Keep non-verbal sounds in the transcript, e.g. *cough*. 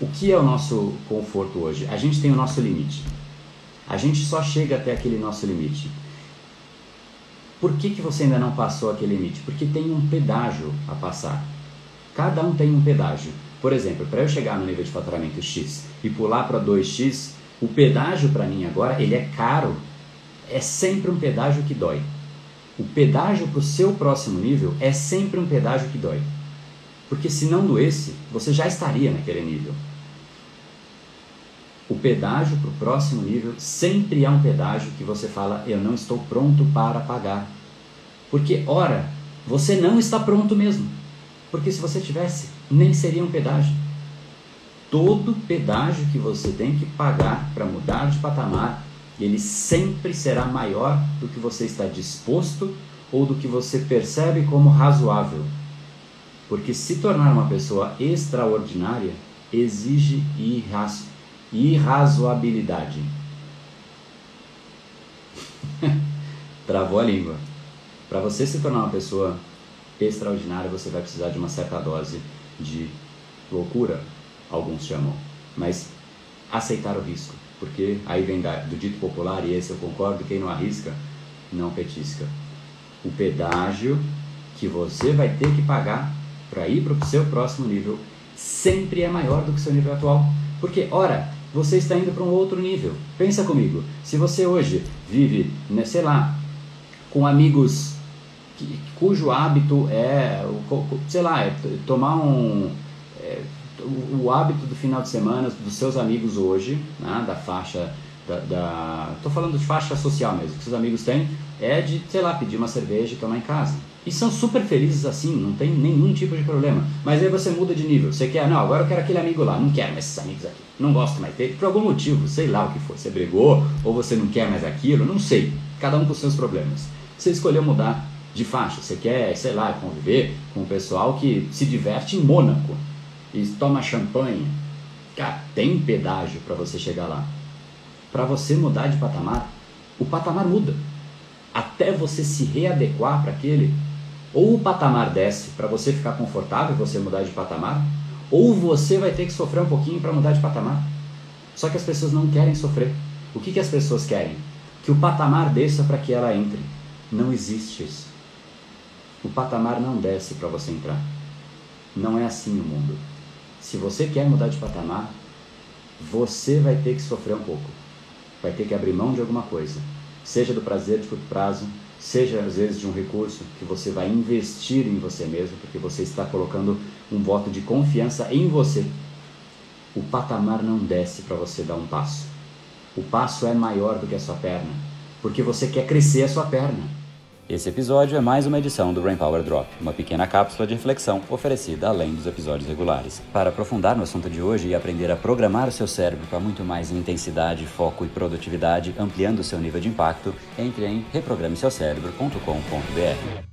O que é o nosso conforto hoje? A gente tem o nosso limite. A gente só chega até aquele nosso limite. Por que, que você ainda não passou aquele limite? Porque tem um pedágio a passar. Cada um tem um pedágio. Por exemplo, para eu chegar no nível de faturamento X e pular para 2X, o pedágio para mim agora ele é caro. É sempre um pedágio que dói. O pedágio para o seu próximo nível é sempre um pedágio que dói. Porque se não doesse, você já estaria naquele nível. O pedágio para o próximo nível sempre é um pedágio que você fala, eu não estou pronto para pagar. Porque, ora, você não está pronto mesmo. Porque se você tivesse, nem seria um pedágio. Todo pedágio que você tem que pagar para mudar de patamar, ele sempre será maior do que você está disposto ou do que você percebe como razoável. Porque se tornar uma pessoa extraordinária exige irra irrazoabilidade. *laughs* Travou a língua. Para você se tornar uma pessoa extraordinária, você vai precisar de uma certa dose de loucura, alguns chamam, mas aceitar o risco, porque aí vem do dito popular, e esse eu concordo, quem não arrisca, não petisca. O pedágio que você vai ter que pagar para ir para o seu próximo nível sempre é maior do que o seu nível atual. Porque, ora, você está indo para um outro nível. Pensa comigo, se você hoje vive, né, sei lá, com amigos que, cujo hábito é, sei lá, é tomar um. É, o, hábito do final de semana dos seus amigos hoje, né, da faixa. Da, da, tô falando de faixa social mesmo, que seus amigos têm, é de, sei lá, pedir uma cerveja e tomar em casa. E são super felizes assim, não tem nenhum tipo de problema. Mas aí você muda de nível. Você quer, não, agora eu quero aquele amigo lá, não quero mais esses amigos aqui. Não gosto mais dele, por algum motivo, sei lá o que foi. Você brigou, ou você não quer mais aquilo, não sei. Cada um com seus problemas. Você escolheu mudar de faixa. Você quer, sei lá, conviver com o pessoal que se diverte em Mônaco e toma champanhe. Cara, tem pedágio para você chegar lá. Para você mudar de patamar, o patamar muda. Até você se readequar para aquele, ou o patamar desce para você ficar confortável, você mudar de patamar, ou você vai ter que sofrer um pouquinho para mudar de patamar. Só que as pessoas não querem sofrer. O que, que as pessoas querem? Que o patamar desça para que ela entre. Não existe isso. O patamar não desce para você entrar. Não é assim o mundo. Se você quer mudar de patamar, você vai ter que sofrer um pouco. Vai ter que abrir mão de alguma coisa. Seja do prazer de curto prazo, seja às vezes de um recurso que você vai investir em você mesmo, porque você está colocando um voto de confiança em você. O patamar não desce para você dar um passo. O passo é maior do que a sua perna, porque você quer crescer a sua perna. Esse episódio é mais uma edição do Brain Power Drop, uma pequena cápsula de reflexão oferecida além dos episódios regulares. Para aprofundar no assunto de hoje e aprender a programar o seu cérebro para muito mais intensidade, foco e produtividade, ampliando o seu nível de impacto, entre em reprogrameseucerebro.com.br.